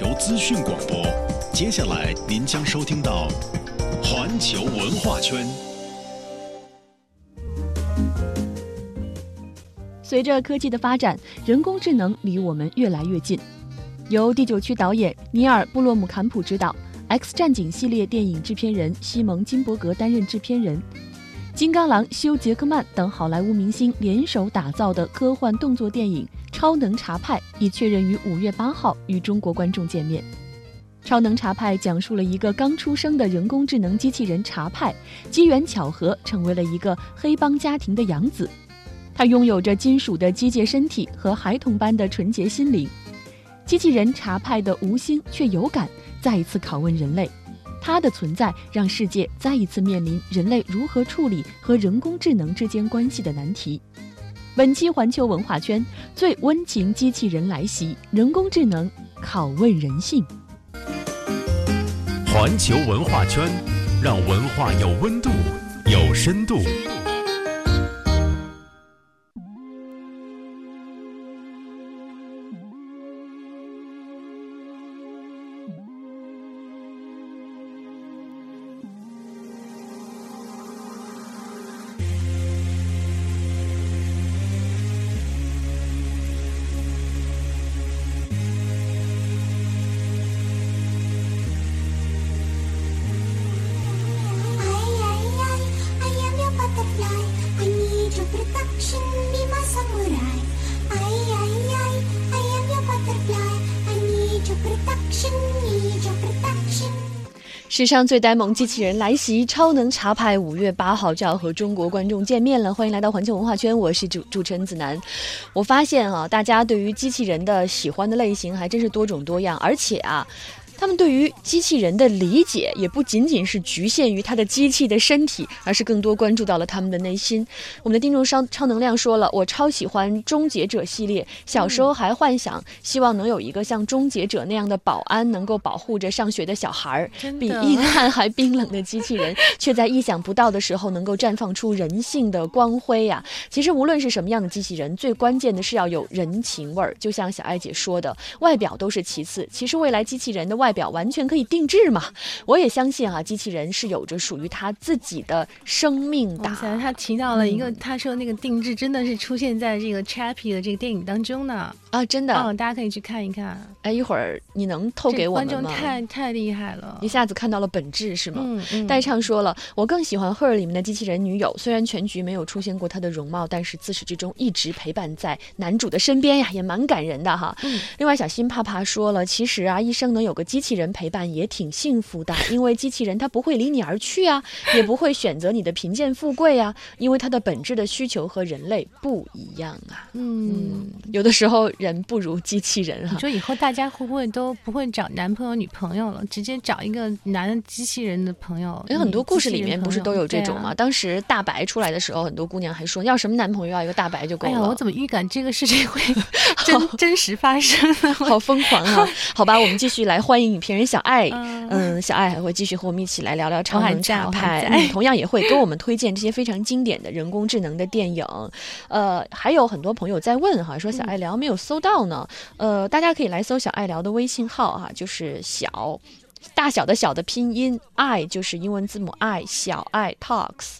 球资讯广播。接下来您将收听到环球文化圈。随着科技的发展，人工智能离我们越来越近。由第九区导演尼尔·布洛姆坎普执导，《X 战警》系列电影制片人西蒙·金伯格担任制片人，金刚狼休·杰克曼等好莱坞明星联手打造的科幻动作电影《超能查派》已确认于五月八号与中国观众见面。《超能查派》讲述了一个刚出生的人工智能机器人查派，机缘巧合成为了一个黑帮家庭的养子。他拥有着金属的机械身体和孩童般的纯洁心灵。机器人查派的无心却有感，再一次拷问人类。它的存在让世界再一次面临人类如何处理和人工智能之间关系的难题。本期环球文化圈最温情机器人来袭，人工智能拷问人性。环球文化圈，让文化有温度、有深度。史上最呆萌机器人来袭，超能茶派五月八号就要和中国观众见面了。欢迎来到环球文化圈，我是主主持人子楠。我发现啊，大家对于机器人的喜欢的类型还真是多种多样，而且啊。他们对于机器人的理解也不仅仅是局限于它的机器的身体，而是更多关注到了他们的内心。我们的听众商超能量说了，我超喜欢终结者系列，小时候还幻想希望能有一个像终结者那样的保安，能够保护着上学的小孩儿。比硬汉还冰冷的机器人，却在意想不到的时候能够绽放出人性的光辉呀！其实无论是什么样的机器人，最关键的是要有人情味儿。就像小艾姐说的，外表都是其次，其实未来机器人的外。外表完全可以定制嘛？我也相信啊，机器人是有着属于他自己的生命的。他提到了一个，他说那个定制真的是出现在这个 Chappie 的这个电影当中呢。啊，真的，嗯，大家可以去看一看。哎，一会儿你能透给我们吗？观众太太厉害了，一下子看到了本质是吗？嗯嗯。代唱说了，我更喜欢《Her》里面的机器人女友，虽然全局没有出现过她的容貌，但是自始至终一直陪伴在男主的身边呀，也蛮感人的哈。嗯。另外，小新怕怕说了，其实啊，一生能有个机器人陪伴也挺幸福的，因为机器人它不会离你而去啊，也不会选择你的贫贱富贵啊，因为它的本质的需求和人类不一样啊。嗯。有的时候人不如机。机器人哈，你说以后大家会不会都不会找男朋友女朋友了，直接找一个男机器人的朋友？有很多故事里面不是都有这种吗？当时大白出来的时候，很多姑娘还说要什么男朋友，要一个大白就够了。哎呀，我怎么预感这个事情会真 真实发生？好疯狂啊！好吧，我们继续来欢迎影评人小爱。嗯，小爱还会继续和我们一起来聊聊超能查派，哎，同样也会跟我们推荐这些非常经典的人工智能的电影。呃，还有很多朋友在问哈，说小爱聊没有搜到呢。呃，大家可以来搜小爱聊的微信号哈，就是小大小的小的拼音 i 就是英文字母 i 小爱 talks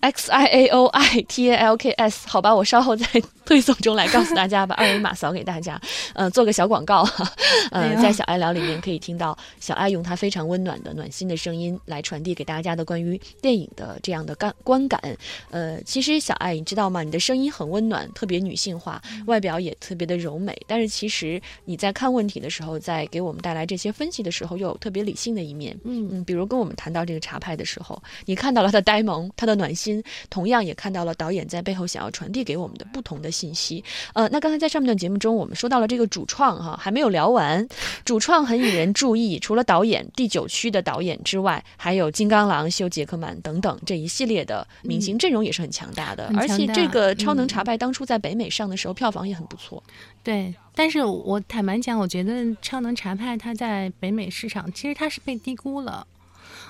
x i a o i t a l k s 好吧，我稍后再。推送中来告诉大家，把 二维码扫给大家，呃，做个小广告，呃，在小爱聊里面可以听到小爱用她非常温暖的、暖心的声音来传递给大家的关于电影的这样的感观感。呃，其实小爱，你知道吗？你的声音很温暖，特别女性化，外表也特别的柔美。但是其实你在看问题的时候，在给我们带来这些分析的时候，又有特别理性的一面。嗯嗯，比如跟我们谈到这个茶派的时候，你看到了他的呆萌，他的暖心，同样也看到了导演在背后想要传递给我们的不同的。信息，呃，那刚才在上面段节目中，我们说到了这个主创哈，还没有聊完。主创很引人注意，除了导演第九区的导演之外，还有金刚狼、修·杰克曼等等这一系列的明星阵容也是很强大的。而且这个《超能查派》当初在北美上的时候，票房也很不错。对，但是我坦白讲，我觉得《超能查派》它在北美市场其实它是被低估了。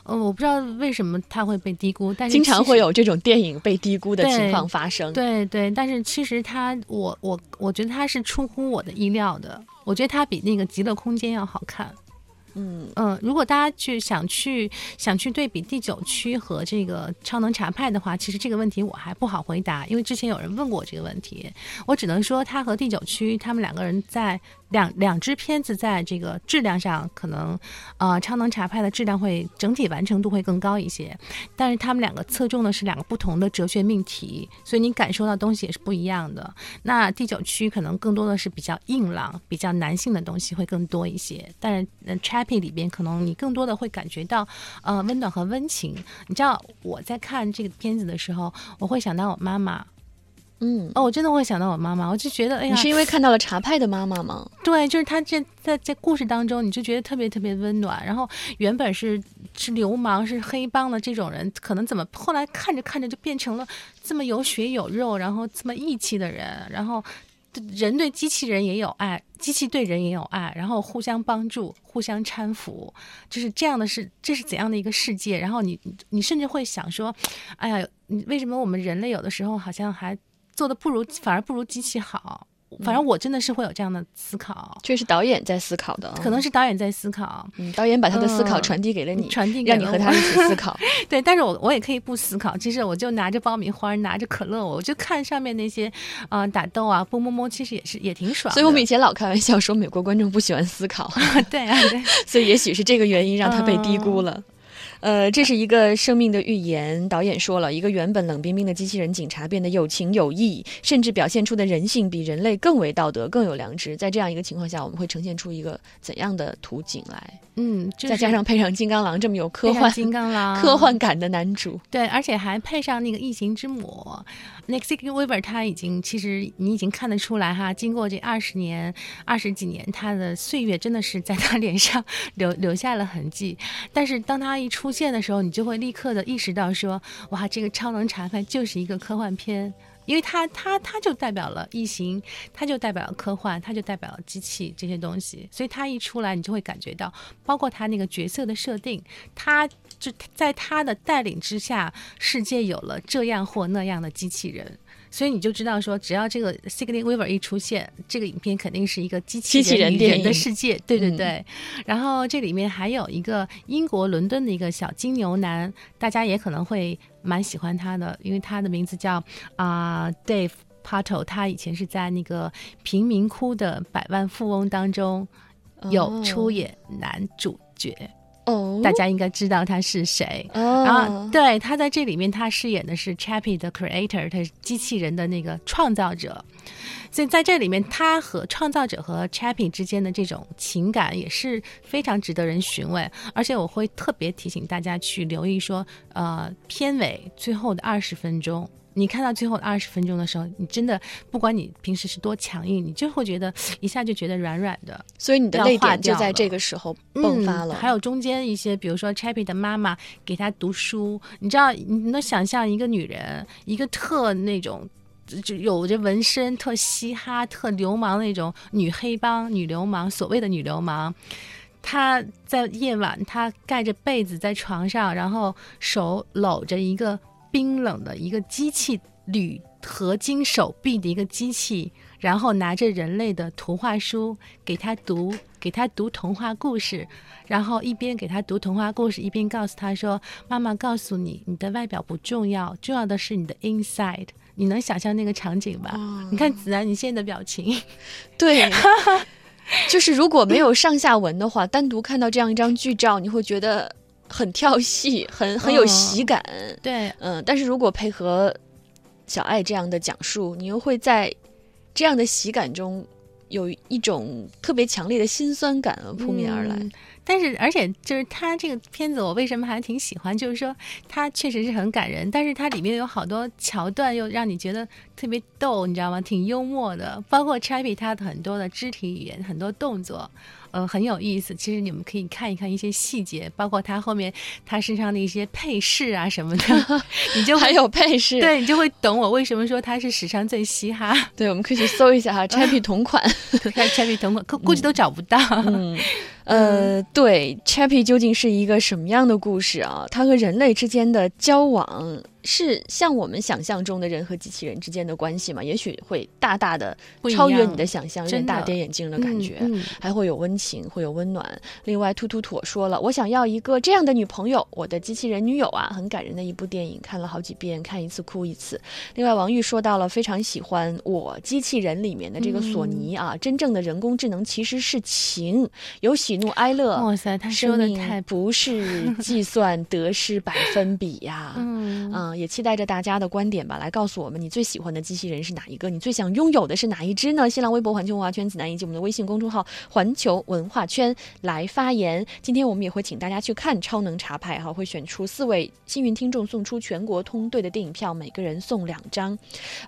呃，我不知道为什么他会被低估，但是经常会有这种电影被低估的情况发生。对对，但是其实他，我我我觉得他是出乎我的意料的。我觉得他比那个《极乐空间》要好看。嗯。嗯，如果大家去想去想去对比第九区和这个超能茶派的话，其实这个问题我还不好回答，因为之前有人问过我这个问题，我只能说他和第九区他们两个人在两两支片子在这个质量上可能，呃，超能茶派的质量会整体完成度会更高一些，但是他们两个侧重的是两个不同的哲学命题，所以你感受到东西也是不一样的。那第九区可能更多的是比较硬朗、比较男性的东西会更多一些，但是呃 Chappy 里边可能你更多的会感觉到呃温暖和温情。你知道我在看这个片子的时候，我会想到我妈妈嗯，哦，我真的会想到我妈妈，我就觉得哎呀你，是因为看到了茶派的妈妈吗？对，就是他这在在故事当中，你就觉得特别特别温暖。然后原本是是流氓、是黑帮的这种人，可能怎么后来看着看着就变成了这么有血有肉，然后这么义气的人，然后人对机器人也有爱，机器对人也有爱，然后互相帮助、互相搀扶，就是这样的是这是怎样的一个世界？然后你你甚至会想说，哎呀，你为什么我们人类有的时候好像还做的不如反而不如机器好？反正我真的是会有这样的思考。这是导演在思考的，可能是导演在思考，嗯，导演把他的思考嗯传递给了你，传递给了我让你和他一起思考。对，但是我我也可以不思考，其实我就拿着爆米花，拿着可乐，我就看上面那些，呃，打斗啊，蹦蹦蹦，其实也是也挺爽。所以我们以前老开玩笑说美国观众不喜欢思考，对啊，对，所以也许是这个原因让他被低估了。呃，这是一个生命的预言。导演说了，一个原本冷冰冰的机器人警察变得有情有义，甚至表现出的人性比人类更为道德、更有良知。在这样一个情况下，我们会呈现出一个怎样的图景来？嗯，就是再加上配上金刚狼这么有科幻、金刚狼科幻感的男主，对，而且还配上那个异形之母，Nexican Weaver，他已经其实你已经看得出来哈，经过这二十年、二十几年，他的岁月真的是在他脸上留 留下了痕迹。但是当他一出现的时候，你就会立刻的意识到说，哇，这个超能查派就是一个科幻片。因为它它它就代表了异形，它就代表了科幻，它就代表了机器这些东西，所以它一出来，你就会感觉到，包括它那个角色的设定，它就在它的带领之下，世界有了这样或那样的机器人。所以你就知道说，只要这个 Sigourney Weaver 一出现，这个影片肯定是一个机器人的世界，对对嗯。对。然后这里面还有一个英国伦敦的一个小金牛男，大家也可能会蛮喜欢他的，因为他的名字叫啊、Dave Pato，他以前是在那个贫民窟的百万富翁当中有出演男主角，哦，大家应该知道他是谁。哦，然后，对他在这里面，他饰演的是 Chappie 的 creator，他是机器人的那个创造者。所以在这里面，他和创造者和 Chappie 之间的这种情感也是非常值得人询问。而且我会特别提醒大家去留意说，呃，片尾最后的二十分钟。你看到最后二十分钟的时候，你真的不管你平时是多强硬，你就会觉得一下就觉得软软的，所以你的泪点就在这个时候迸发了。嗯。还有中间一些，比如说 Chappie 的妈妈给他读书，你知道，你能想象一个女人，一个特那种。就有着纹身、特嘻哈、特流氓那种女黑帮、女流氓，所谓的女流氓，她在夜晚，她盖着被子在床上，然后手搂着一个冰冷的一个机器铝合金手臂的一个机器，然后拿着人类的图画书给他读，给他读童话故事，然后一边给他读童话故事，一边告诉他说：“妈妈告诉你，你的外表不重要，重要的是你的 inside。”你能想象那个场景吧？哦你看子楠你现在的表情，对，就是如果没有上下文的话，单独看到这样一张剧照，你会觉得很跳戏，很很有喜感。对，嗯，但是如果配合小爱这样的讲述，你又会在这样的喜感中有一种特别强烈的辛酸感啊扑面而来。嗯但是，而且就是他这个片子，我为什么还挺喜欢？就是说，他确实是很感人，但是它里面有好多桥段又让你觉得特别逗，你知道吗？挺幽默的，包括 Chappie 他的很多的肢体语言、很多动作，呃，很有意思。其实你们可以看一看一些细节，包括他后面他身上的一些配饰啊什么的，你就会还有配饰，对你就会懂我为什么说他是史上最嘻哈。对，我们可以去搜一下哈 c h a p p y 同款。看 Chappie 同款，估估计都找不到。嗯，呃，对，Chappy 究竟是一个什么样的故事啊？它和人类之间的交往。是像我们想象中的人和机器人之间的关系嘛？也许会大大的超越你的想象，有点大跌眼镜的感觉，还会有温情，会有温暖。另外，突突妥说了，我想要一个这样的女朋友，我的机器人女友啊，很感人的一部电影，看了好几遍，看一次哭一次。另外，王玉说到了非常喜欢《我机器人》里面的这个索尼啊，真正的人工智能其实是情，有喜怒哀乐。哇塞，他说的太不是计算得失百分比呀，也期待着大家的观点吧，来告诉我们你最喜欢的机器人是哪一个？你最想拥有的是哪一只呢？新浪微博环球文化圈子南以及我们的微信公众号环球文化圈来发言。今天我们也会请大家去看《超能茶派》哈，会选出四位幸运听众送出全国通兑的电影票，每个人送两张。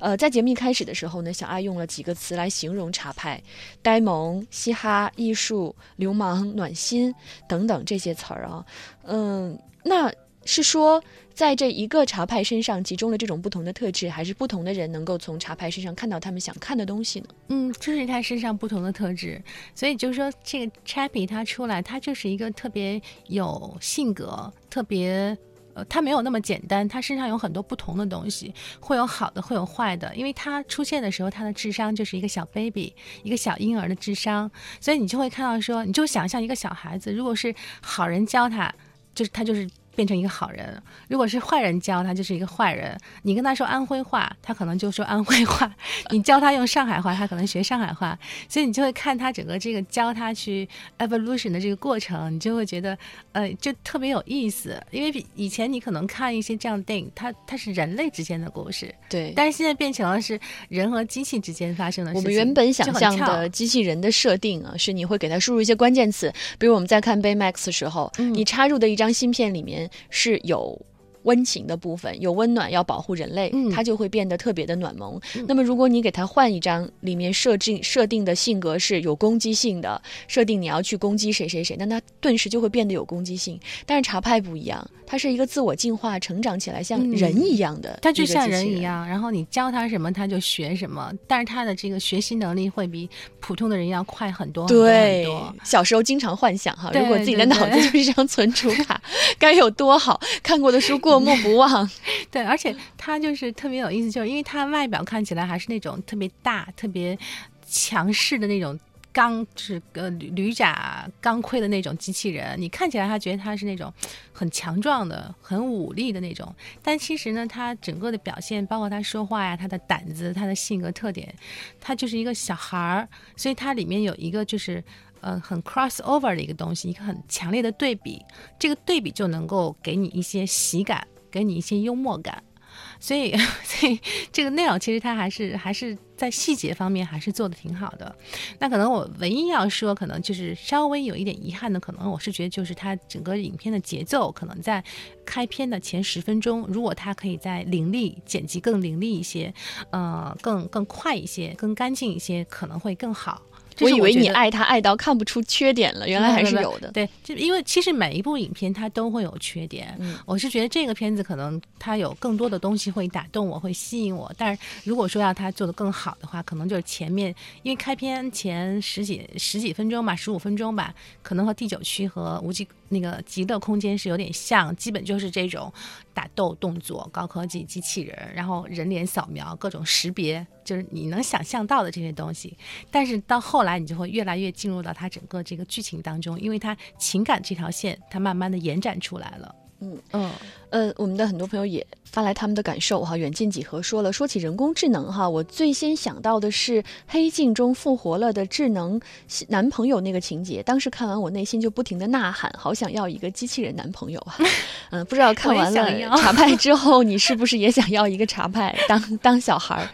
呃，在节目一开始的时候呢，小爱用了几个词来形容茶派：呆萌、嘻哈、艺术、流氓、暖心等等这些词儿啊。嗯，那是说。在这一个茶派身上集中了这种不同的特质，还是不同的人能够从茶派身上看到他们想看的东西呢？嗯，就是他身上不同的特质，所以就是说，这个 Chappy 他出来，他就是一个特别有性格，特别呃，他没有那么简单，他身上有很多不同的东西，会有好的，会有坏的。因为他出现的时候，他的智商就是一个小 baby，一个小婴儿的智商，所以你就会看到说，你就想象一个小孩子，如果是好人教他，就是他就是。变成一个好人，如果是坏人教他，就是一个坏人。你跟他说安徽话，他可能就说安徽话；你教他用上海话，他可能学上海话。所以你就会看他整个这个教他去 evolution 的这个过程，你就会觉得，呃，就特别有意思。因为以前你可能看一些这样的电影，它它是人类之间的故事，对。但是现在变成了是人和机器之间发生的。我们原本想象的机器人的设定啊，是你会给他输入一些关键词，比如我们在看 Baymax 的时候，你插入的一张芯片里面。是有。温情的部分有温暖，要保护人类，它就会变得特别的暖萌。那么，如果你给它换一张，里面设置设定的性格是有攻击性的，设定你要去攻击谁谁谁，那它顿时就会变得有攻击性。但是茶派不一样，它是一个自我进化、成长起来像人一样的，它就像人一样。然后你教它什么，它就学什么。但是它的这个学习能力会比普通的人要快很多。对，小时候经常幻想哈，如果自己的脑子就是一张存储卡，该有多好！看过的书过。过目不忘，对，而且他就是特别有意思，就是因为他外表看起来还是那种特别大、特别强势的那种钢，就是呃铝甲钢盔的那种机器人。你看起来他觉得他是那种很强壮的、很武力的那种，但其实呢，他整个的表现，包括他说话呀、他的胆子、他的性格特点，他就是一个小孩儿。所以他里面有一个就是。呃，很 cross over 的一个东西，一个很强烈的对比，这个对比就能够给你一些喜感，给你一些幽默感，所以，所以这个内容其实它还是还是在细节方面还是做的挺好的。那可能我唯一要说，可能就是稍微有一点遗憾的，可能我是觉得就是它整个影片的节奏，可能在开篇的前十分钟，如果它可以在凌厉剪辑更凌厉一些，呃，更更快一些，更干净一些，可能会更好。我以为你爱他爱到看不出缺点了，原来还是有的。对，就因为其实每一部影片它都会有缺点。嗯，我是觉得这个片子可能它有更多的东西会打动我，会吸引我。但是如果说要它做的更好的话，可能就是前面因为开篇前十几十几分钟吧，十五分钟吧，可能和第九区和无极那个极乐空间是有点像，基本就是这种打斗动作、高科技机器人，然后人脸扫描、各种识别，就是你能想象到的这些东西。但是到后来，你就会越来越进入到它整个这个剧情当中，因为它情感这条线，它慢慢的延展出来了。嗯嗯呃，我们的很多朋友也发来他们的感受哈。远近几何说了，说起人工智能哈，我最先想到的是《黑镜》中复活了的智能男朋友那个情节。当时看完，我内心就不停的呐喊，好想要一个机器人男朋友啊！嗯，不知道看完了茶派之后，你是不是也想要一个茶派当当小孩儿？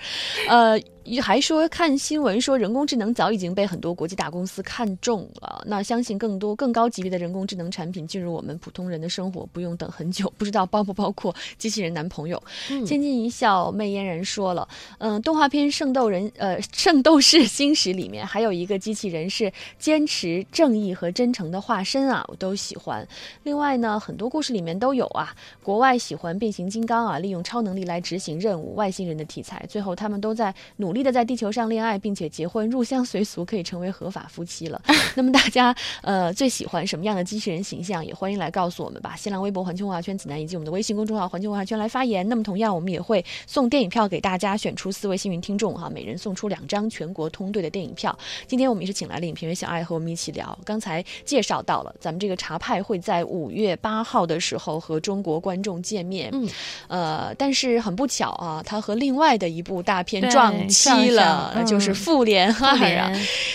呃。还说看新闻说人工智能早已经被很多国际大公司看中了，那相信更多更高级别的人工智能产品进入我们普通人的生活不用等很久。不知道包不包括机器人男朋友？嗯千金一笑媚嫣然说了，嗯，动画片《圣斗人》呃《圣斗士星矢》里面还有一个机器人是坚持正义和真诚的化身啊，我都喜欢。另外呢，很多故事里面都有啊，国外喜欢变形金刚啊，利用超能力来执行任务，外星人的题材，最后他们都在努力的在地球上恋爱，并且结婚，入乡随俗，可以成为合法夫妻了。那么大家呃最喜欢什么样的机器人形象？也欢迎来告诉我们吧。新浪微博环球文化圈子南以及我们的微信公众号环球文化圈来发言。那么同样，我们也会送电影票给大家，选出四位幸运听众哈，每人送出两张全国通兑的电影票。今天我们也是请来了影评人小爱和我们一起聊。刚才介绍到了，咱们这个茶派会在五月八号的时候和中国观众见面。嗯，呃，但是很不巧啊，它和另外的一部大片撞期了，就是《复联二》啊，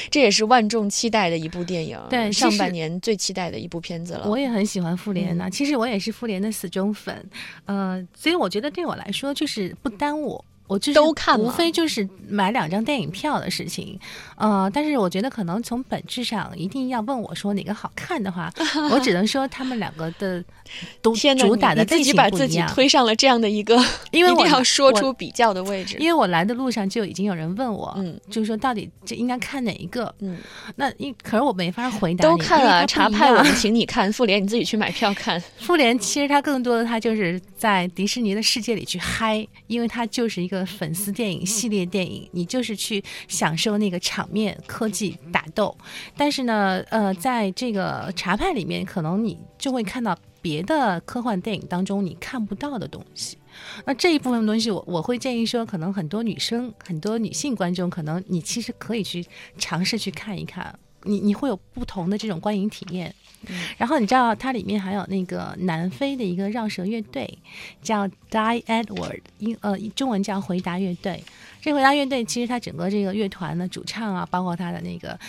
这也是万众期待的一部电影，对上半年最期待的一部片子了。我也很喜欢复联嗯呐、其实我也是复联的死忠粉，呃，所以我觉得对我来说就是不耽误。我就是都看了无非就是买两张电影票的事情，呃，但是我觉得可能从本质上一定要问我说哪个好看的话，我只能说他们两个的 都主打的你你自己把自己。推上了这样的一个，因为 一定我要说出比较的位置。因为我来的路上就已经有人问我，嗯就是说到底这应该看哪一个？嗯，那因可是我没法回答，都看了因为它茶派，我 们请你看；复联你自己去买票看。复联其实它更多的它就是在迪士尼的世界里去嗨，因为它就是一个粉丝电影系列电影，你就是去享受那个场面、科技打斗。但是呢，呃，在这个茶派里面，可能你就会看到别的科幻电影当中你看不到的东西。那这一部分东西我，我会建议说，可能很多女生、很多女性观众，可能你其实可以去尝试去看一看，你你会有不同的这种观影体验。然后你知道它里面还有那个南非的一个绕舌乐队，叫 Die Edward，英呃中文叫回答乐队。这回答乐队其实它整个这个乐团的主唱啊，包括他的那个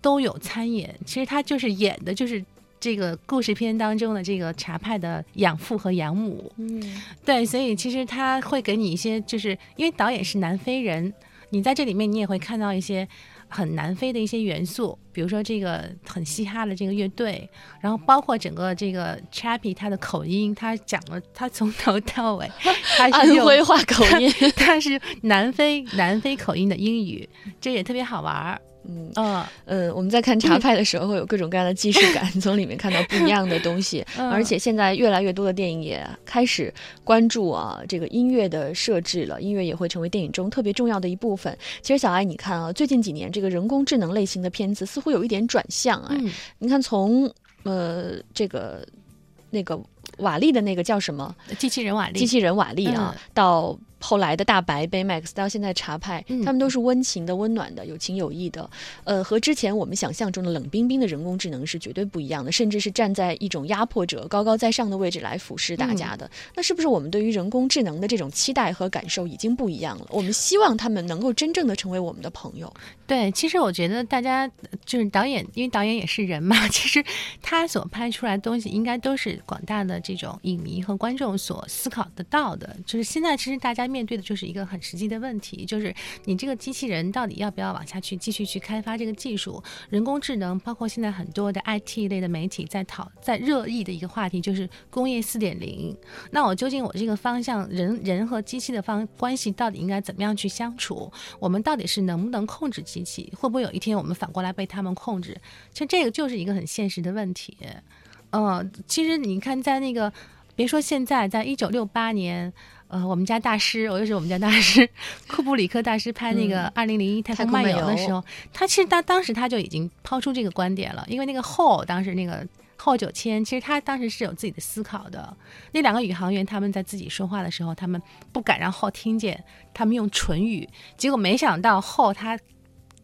都有参演。其实他就是演的就是这个故事片当中的这个茶派的养父和养母。嗯，对，所以其实他会给你一些，就是因为导演是南非人，你在这里面你也会看到一些很南非的一些元素，比如说这个很嘻哈的这个乐队，然后包括整个这个 Chappy 他的口音，他讲了他从头到尾，他安是安徽话口音。他是南非南非口音的英语，这也特别好玩儿。嗯嗯，嗯，我们在看茶派的时候，会有各种各样的既视感，从里面看到不一样的东西。嗯而且现在越来越多的电影也开始关注啊这个音乐的设置了，音乐也会成为电影中特别重要的一部分。其实小艾，你看啊，最近几年这个人工智能类型的片子似乎有一点转向哎。嗯，你看从呃这个那个瓦力的那个叫什么机器人瓦力，机器人瓦力啊，嗯到后来的大白 Baymax，到现在茶派，嗯他们都是温情的、温暖的、有情有义的。呃，和之前我们想象中的冷冰冰的人工智能是绝对不一样的，甚至是站在一种压迫者、高高在上的位置来俯视大家的。嗯那是不是我们对于人工智能的这种期待和感受已经不一样了？我们希望他们能够真正的成为我们的朋友。对，其实我觉得大家就是导演，因为导演也是人嘛，其实他所拍出来的东西，应该都是广大的这种影迷和观众所思考得到的。就是现在，其实大家面对的就是一个很实际的问题，就是你这个机器人到底要不要往下去继续去开发这个技术？人工智能，包括现在很多的 IT 类的媒体在讨在热议的一个话题，就是工业四点零。那我究竟我这个方向人人和机器的方关系到底应该怎么样去相处？我们到底是能不能控制机器？会不会有一天我们反过来被他们控制？其实这个就是一个很现实的问题。呃，其实你看，在那个别说现在，在一九六八年。呃，我们家大师，我又是我们家大师，库布里克大师拍那个《二零零一太空漫游》的时候，他其实他当时他就已经抛出这个观点了，因为那个后当时那个后九千，其实他当时是有自己的思考的。那两个宇航员他们在自己说话的时候，他们不敢让后听见，他们用唇语，结果没想到后他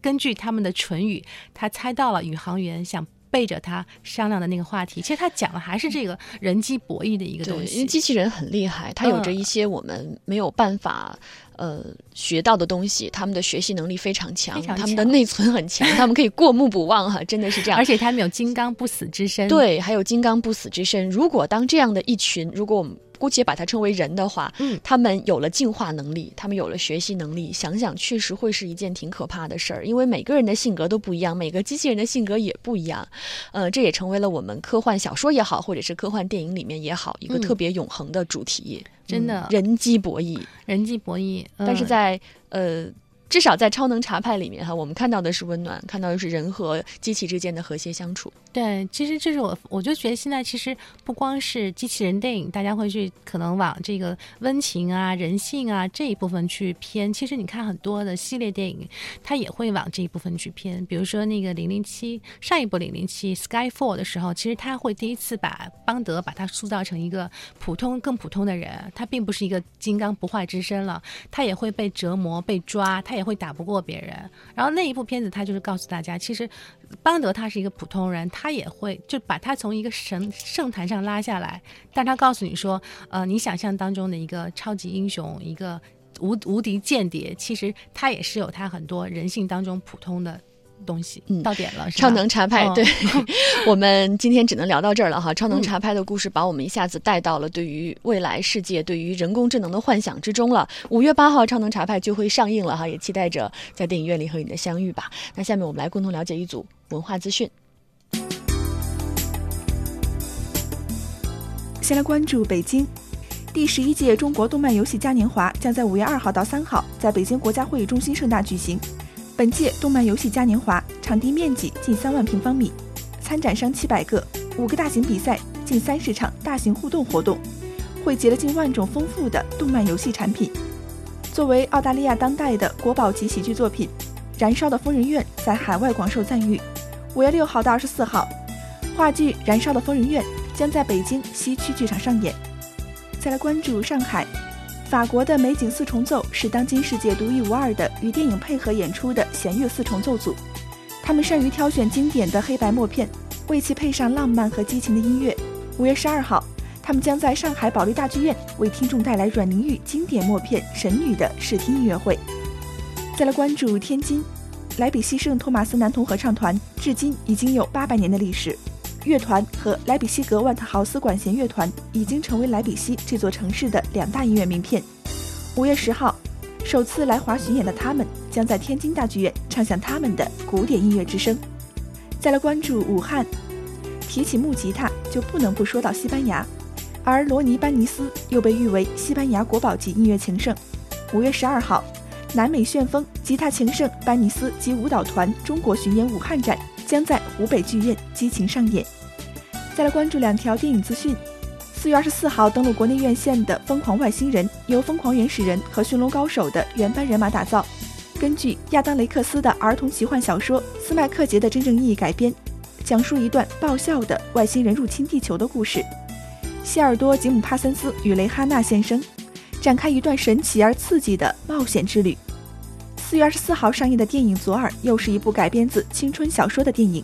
根据他们的唇语，他猜到了宇航员想。背着他商量的那个话题，其实他讲的还是这个人机博弈的一个东，西。因为机器人很厉害，它有着一些我们没有办法。呃，学到的东西，他们的学习能力非常强，他们的内存很强，他们可以过目不忘哈，真的是这样。而且他们有金刚不死之身。对，还有金刚不死之身。如果当这样的一群，如果我们姑且把它称为人的话，嗯他们有了进化能力，他们有了学习能力，想想确实会是一件挺可怕的事儿，因为每个人的性格都不一样，每个机器人的性格也不一样，呃，这也成为了我们科幻小说也好，或者是科幻电影里面也好，一个嗯特别永恒的主题。真的嗯人机博弈，人机博弈，但是嗯在呃。至少在超能茶派里面哈，我们看到的是温暖，看到的是人和机器之间的和谐相处。对，其实这是我，我就觉得现在其实不光是机器人电影，大家会去可能往这个温情啊、人性啊这一部分去偏。其实你看很多的系列电影，它也会往这一部分去偏。比如说那个零零七，上一部零零七 Skyfall 的时候，其实他会第一次把邦德把他塑造成一个普通更普通的人，他并不是一个金刚不坏之身了，他也会被折磨、被抓，他也会打不过别人。然后那一部片子，他就是告诉大家，其实邦德他是一个普通人，他也会就把他从一个神圣坛上拉下来，但他告诉你说，呃，你想象当中的一个超级英雄，一个无无敌间谍，其实他也是有他很多人性当中普通的东西。嗯到点了，超能茶派，嗯对 我们今天只能聊到这儿了哈。超能嗯查派的故事把我们一下子带到了对于未来世界、对于人工智能的幻想之中了。五月八号，超能茶派就会上映了哈，也期待着在电影院里和你的相遇吧。那下面我们来共同了解一组文化资讯。先来关注北京，第十一届中国动漫游戏嘉年华将在五月二号到三号在北京国家会议中心盛大举行。本届动漫游戏嘉年华场地面积近三万平方米，参展商七百个，五个大型比赛，近三十场大型互动活动，汇集了近万种丰富的动漫游戏产品。作为澳大利亚当代的国宝级喜剧作品，《燃烧的疯人院》在海外广受赞誉。五月六号到二十四号，话剧《燃烧的疯人院》将在北京西区剧场上演。再来关注上海，法国的美景四重奏是当今世界独一无二的与电影配合演出的弦乐四重奏组，他们善于挑选经典的黑白默片，为其配上浪漫和激情的音乐。五月十二号，他们将在上海保利大剧院为听众带来阮玲玉经典默片《神女》的试听音乐会。再来关注天津，莱比锡圣托马斯男童合唱团至今已经有八百年的历史。乐团和莱比锡格万特豪斯管弦乐团已经成为莱比锡这座城市的两大音乐名片。五月十号，首次来华巡演的他们将在天津大剧院唱响他们的古典音乐之声。再来关注武汉，提起木吉他就不能不说到西班牙，而罗尼·班尼斯又被誉为西班牙国宝级音乐情圣。五月十二号，南美旋风吉他情圣班尼斯及舞蹈团中国巡演武汉站将在湖北剧院激情上演。再来关注两条电影资讯。四月二十四号登陆国内院线的《疯狂外星人》由《疯狂原始人》和《驯龙高手》的原班人马打造，根据亚当·雷克斯的儿童奇幻小说《斯麦克杰》的真正意义改编，讲述一段爆笑的外星人入侵地球的故事。希尔多·吉姆·帕森斯与蕾哈娜现身，展开一段神奇而刺激的冒险之旅。四月二十四号上映的电影《左耳》又是一部改编自青春小说的电影。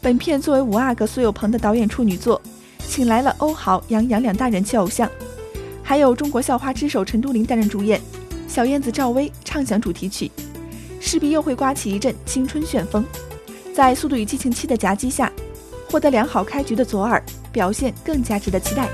本片作为五阿哥苏有朋的导演处女作，请来了欧豪、杨洋两大人气偶像，还有中国校花之首陈都灵担任主演，小燕子赵薇唱响主题曲，势必又会刮起一阵青春旋风。在《速度与激情七》的夹击下，获得良好开局的左耳表现更加值得期待。